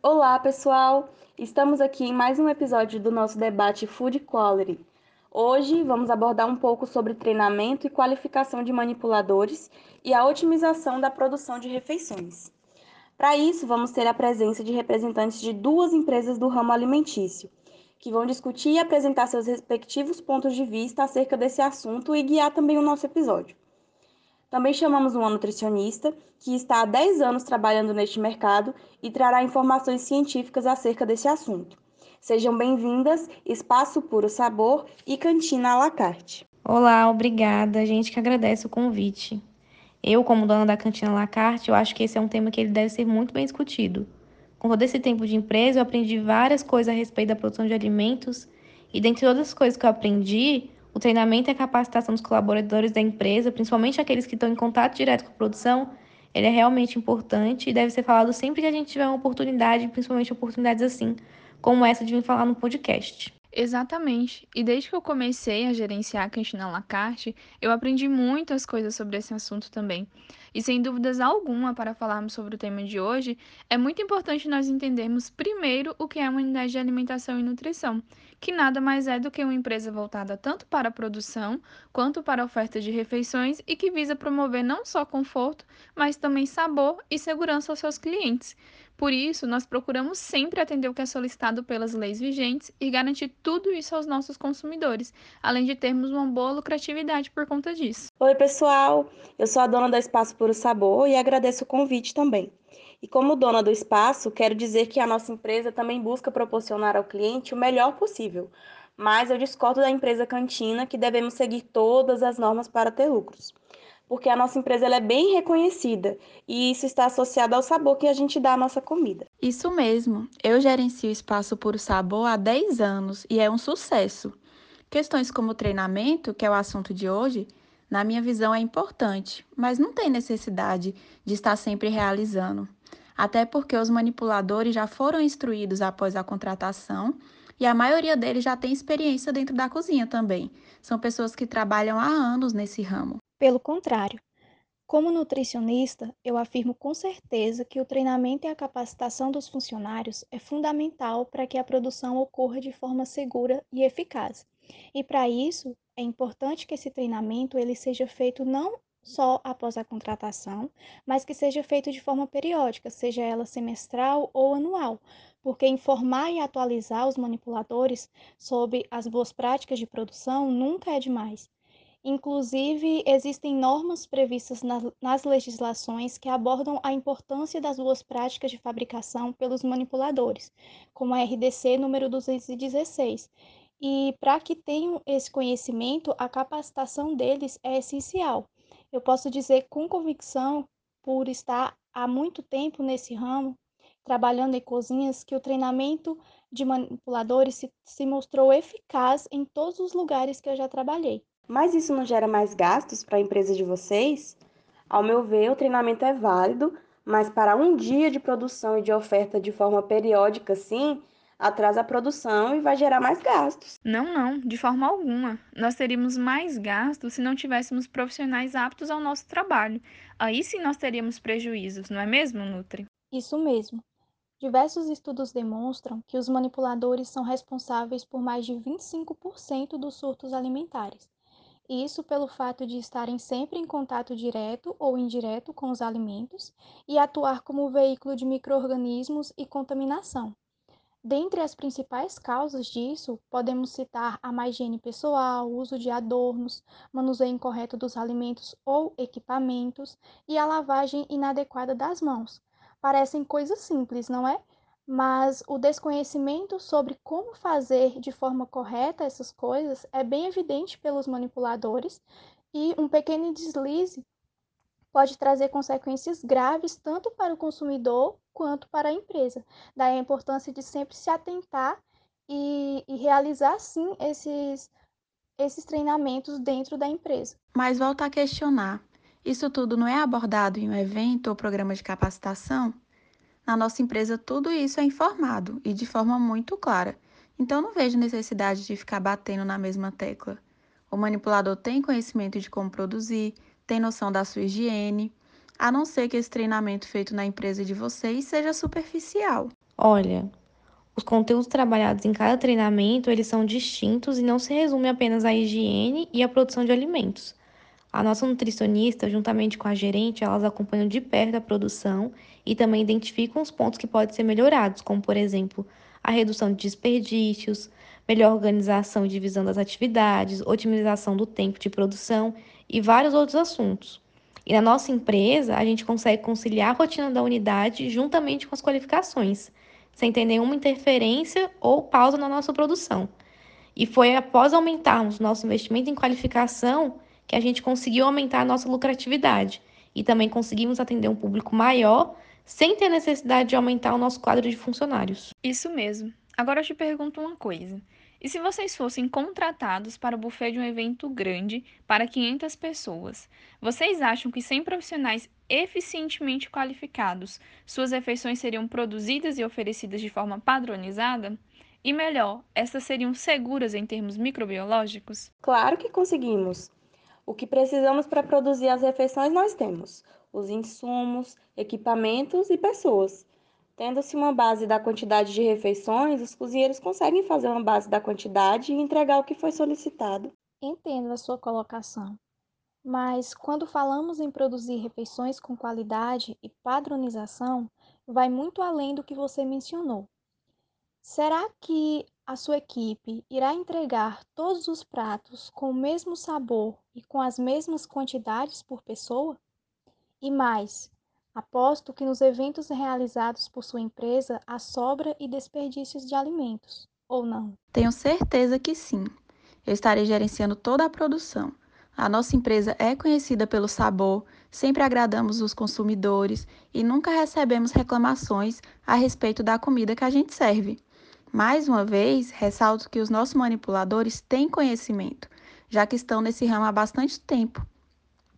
Olá, pessoal! Estamos aqui em mais um episódio do nosso debate Food Quality. Hoje vamos abordar um pouco sobre treinamento e qualificação de manipuladores e a otimização da produção de refeições. Para isso, vamos ter a presença de representantes de duas empresas do ramo alimentício, que vão discutir e apresentar seus respectivos pontos de vista acerca desse assunto e guiar também o nosso episódio. Também chamamos uma nutricionista que está há 10 anos trabalhando neste mercado e trará informações científicas acerca desse assunto. Sejam bem-vindas, Espaço Puro Sabor e Cantina à la carte. Olá, obrigada. A gente que agradece o convite. Eu, como dona da Cantina à la carte, eu acho que esse é um tema que ele deve ser muito bem discutido. Com todo esse tempo de empresa, eu aprendi várias coisas a respeito da produção de alimentos e dentre todas as coisas que eu aprendi, o treinamento e a capacitação dos colaboradores da empresa, principalmente aqueles que estão em contato direto com a produção, ele é realmente importante e deve ser falado sempre que a gente tiver uma oportunidade, principalmente oportunidades assim, como essa de vir falar no podcast. Exatamente. E desde que eu comecei a gerenciar a cantina La Carte, eu aprendi muitas coisas sobre esse assunto também. E sem dúvidas alguma, para falarmos sobre o tema de hoje, é muito importante nós entendermos primeiro o que é uma unidade de alimentação e nutrição, que nada mais é do que uma empresa voltada tanto para a produção quanto para a oferta de refeições e que visa promover não só conforto, mas também sabor e segurança aos seus clientes. Por isso, nós procuramos sempre atender o que é solicitado pelas leis vigentes e garantir tudo isso aos nossos consumidores, além de termos uma boa lucratividade por conta disso. Oi, pessoal! Eu sou a dona da Espaço Puro Sabor e agradeço o convite também. E como dona do espaço, quero dizer que a nossa empresa também busca proporcionar ao cliente o melhor possível, mas eu discordo da empresa Cantina que devemos seguir todas as normas para ter lucros porque a nossa empresa ela é bem reconhecida e isso está associado ao sabor que a gente dá à nossa comida. Isso mesmo. Eu gerencio o Espaço Puro Sabor há 10 anos e é um sucesso. Questões como treinamento, que é o assunto de hoje, na minha visão é importante, mas não tem necessidade de estar sempre realizando. Até porque os manipuladores já foram instruídos após a contratação e a maioria deles já tem experiência dentro da cozinha também. São pessoas que trabalham há anos nesse ramo. Pelo contrário, como nutricionista, eu afirmo com certeza que o treinamento e a capacitação dos funcionários é fundamental para que a produção ocorra de forma segura e eficaz. E para isso, é importante que esse treinamento ele seja feito não só após a contratação, mas que seja feito de forma periódica, seja ela semestral ou anual, porque informar e atualizar os manipuladores sobre as boas práticas de produção nunca é demais. Inclusive, existem normas previstas nas, nas legislações que abordam a importância das boas práticas de fabricação pelos manipuladores, como a RDC número 216. E para que tenham esse conhecimento, a capacitação deles é essencial. Eu posso dizer com convicção, por estar há muito tempo nesse ramo, trabalhando em cozinhas, que o treinamento de manipuladores se, se mostrou eficaz em todos os lugares que eu já trabalhei. Mas isso não gera mais gastos para a empresa de vocês? Ao meu ver, o treinamento é válido, mas para um dia de produção e de oferta de forma periódica, sim, atrasa a produção e vai gerar mais gastos. Não, não, de forma alguma. Nós teríamos mais gastos se não tivéssemos profissionais aptos ao nosso trabalho. Aí sim nós teríamos prejuízos, não é mesmo, Nutri? Isso mesmo. Diversos estudos demonstram que os manipuladores são responsáveis por mais de 25% dos surtos alimentares. Isso pelo fato de estarem sempre em contato direto ou indireto com os alimentos e atuar como veículo de microorganismos e contaminação. Dentre as principais causas disso, podemos citar a má higiene pessoal, uso de adornos, manuseio incorreto dos alimentos ou equipamentos e a lavagem inadequada das mãos. Parecem coisas simples, não é? Mas o desconhecimento sobre como fazer de forma correta essas coisas é bem evidente pelos manipuladores e um pequeno deslize pode trazer consequências graves tanto para o consumidor quanto para a empresa. Daí a importância de sempre se atentar e, e realizar sim esses, esses treinamentos dentro da empresa. Mas volta a questionar: isso tudo não é abordado em um evento ou programa de capacitação? Na nossa empresa, tudo isso é informado e de forma muito clara. Então, não vejo necessidade de ficar batendo na mesma tecla. O manipulador tem conhecimento de como produzir, tem noção da sua higiene, a não ser que esse treinamento feito na empresa de vocês seja superficial. Olha, os conteúdos trabalhados em cada treinamento, eles são distintos e não se resume apenas à higiene e à produção de alimentos. A nossa nutricionista, juntamente com a gerente, elas acompanham de perto a produção e também identificam os pontos que podem ser melhorados, como por exemplo, a redução de desperdícios, melhor organização e divisão das atividades, otimização do tempo de produção e vários outros assuntos. E na nossa empresa, a gente consegue conciliar a rotina da unidade juntamente com as qualificações sem ter nenhuma interferência ou pausa na nossa produção. E foi após aumentarmos nosso investimento em qualificação que a gente conseguiu aumentar a nossa lucratividade e também conseguimos atender um público maior sem ter necessidade de aumentar o nosso quadro de funcionários. Isso mesmo. Agora eu te pergunto uma coisa. E se vocês fossem contratados para o buffet de um evento grande para 500 pessoas, vocês acham que 100 profissionais eficientemente qualificados, suas refeições seriam produzidas e oferecidas de forma padronizada? E melhor, essas seriam seguras em termos microbiológicos? Claro que conseguimos. O que precisamos para produzir as refeições nós temos: os insumos, equipamentos e pessoas. Tendo-se uma base da quantidade de refeições, os cozinheiros conseguem fazer uma base da quantidade e entregar o que foi solicitado. Entendo a sua colocação. Mas quando falamos em produzir refeições com qualidade e padronização, vai muito além do que você mencionou. Será que a sua equipe irá entregar todos os pratos com o mesmo sabor e com as mesmas quantidades por pessoa? E mais, Aposto que nos eventos realizados por sua empresa há sobra e desperdícios de alimentos, ou não? Tenho certeza que sim. Eu estarei gerenciando toda a produção. A nossa empresa é conhecida pelo sabor, sempre agradamos os consumidores e nunca recebemos reclamações a respeito da comida que a gente serve. Mais uma vez, ressalto que os nossos manipuladores têm conhecimento, já que estão nesse ramo há bastante tempo,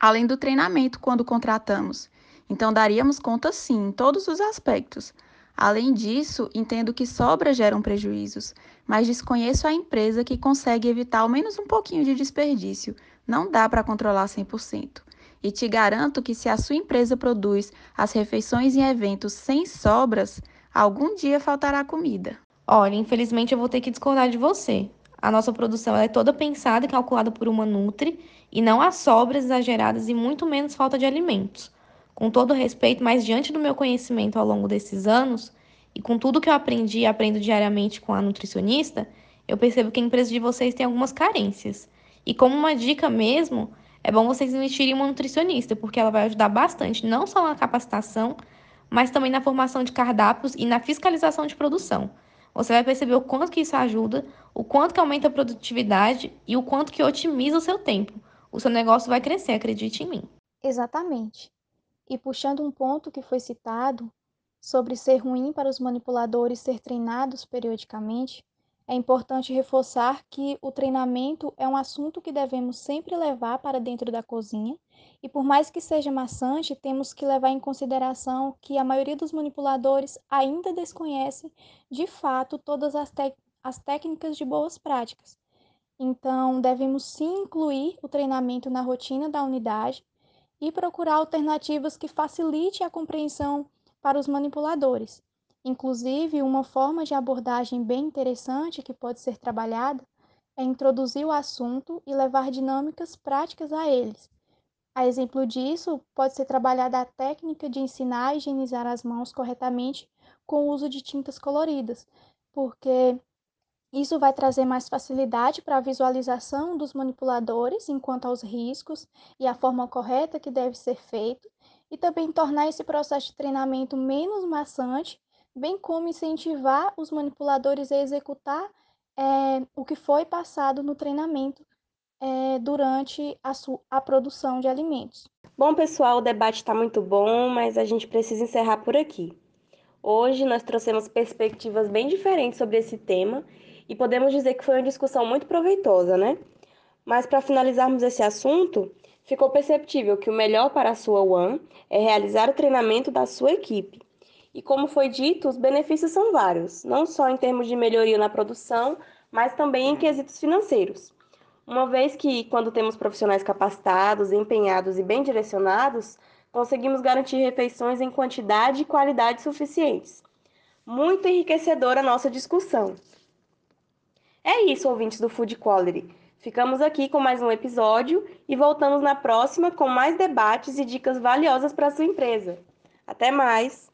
além do treinamento quando contratamos. Então, daríamos conta sim, em todos os aspectos. Além disso, entendo que sobras geram prejuízos, mas desconheço a empresa que consegue evitar ao menos um pouquinho de desperdício. Não dá para controlar 100%. E te garanto que se a sua empresa produz as refeições em eventos sem sobras, algum dia faltará comida. Olha, infelizmente eu vou ter que discordar de você. A nossa produção é toda pensada e calculada por uma Nutri e não há sobras exageradas e muito menos falta de alimentos com todo respeito, mas diante do meu conhecimento ao longo desses anos e com tudo que eu aprendi e aprendo diariamente com a nutricionista, eu percebo que a empresa de vocês tem algumas carências. E como uma dica mesmo, é bom vocês investirem em uma nutricionista, porque ela vai ajudar bastante, não só na capacitação, mas também na formação de cardápios e na fiscalização de produção. Você vai perceber o quanto que isso ajuda, o quanto que aumenta a produtividade e o quanto que otimiza o seu tempo. O seu negócio vai crescer, acredite em mim. Exatamente. E puxando um ponto que foi citado sobre ser ruim para os manipuladores ser treinados periodicamente, é importante reforçar que o treinamento é um assunto que devemos sempre levar para dentro da cozinha, e por mais que seja maçante, temos que levar em consideração que a maioria dos manipuladores ainda desconhece de fato todas as, as técnicas de boas práticas. Então, devemos sim incluir o treinamento na rotina da unidade e procurar alternativas que facilite a compreensão para os manipuladores. Inclusive, uma forma de abordagem bem interessante que pode ser trabalhada é introduzir o assunto e levar dinâmicas práticas a eles. A exemplo disso, pode ser trabalhada a técnica de ensinar a higienizar as mãos corretamente com o uso de tintas coloridas, porque isso vai trazer mais facilidade para a visualização dos manipuladores enquanto aos riscos e a forma correta que deve ser feito, e também tornar esse processo de treinamento menos maçante, bem como incentivar os manipuladores a executar é, o que foi passado no treinamento é, durante a, a produção de alimentos. Bom, pessoal, o debate está muito bom, mas a gente precisa encerrar por aqui. Hoje nós trouxemos perspectivas bem diferentes sobre esse tema e podemos dizer que foi uma discussão muito proveitosa, né? Mas para finalizarmos esse assunto, ficou perceptível que o melhor para a sua One é realizar o treinamento da sua equipe. E como foi dito, os benefícios são vários, não só em termos de melhoria na produção, mas também em quesitos financeiros. Uma vez que, quando temos profissionais capacitados, empenhados e bem direcionados, conseguimos garantir refeições em quantidade e qualidade suficientes. Muito enriquecedora a nossa discussão. É isso, ouvintes do Food Quality. Ficamos aqui com mais um episódio e voltamos na próxima com mais debates e dicas valiosas para sua empresa. Até mais!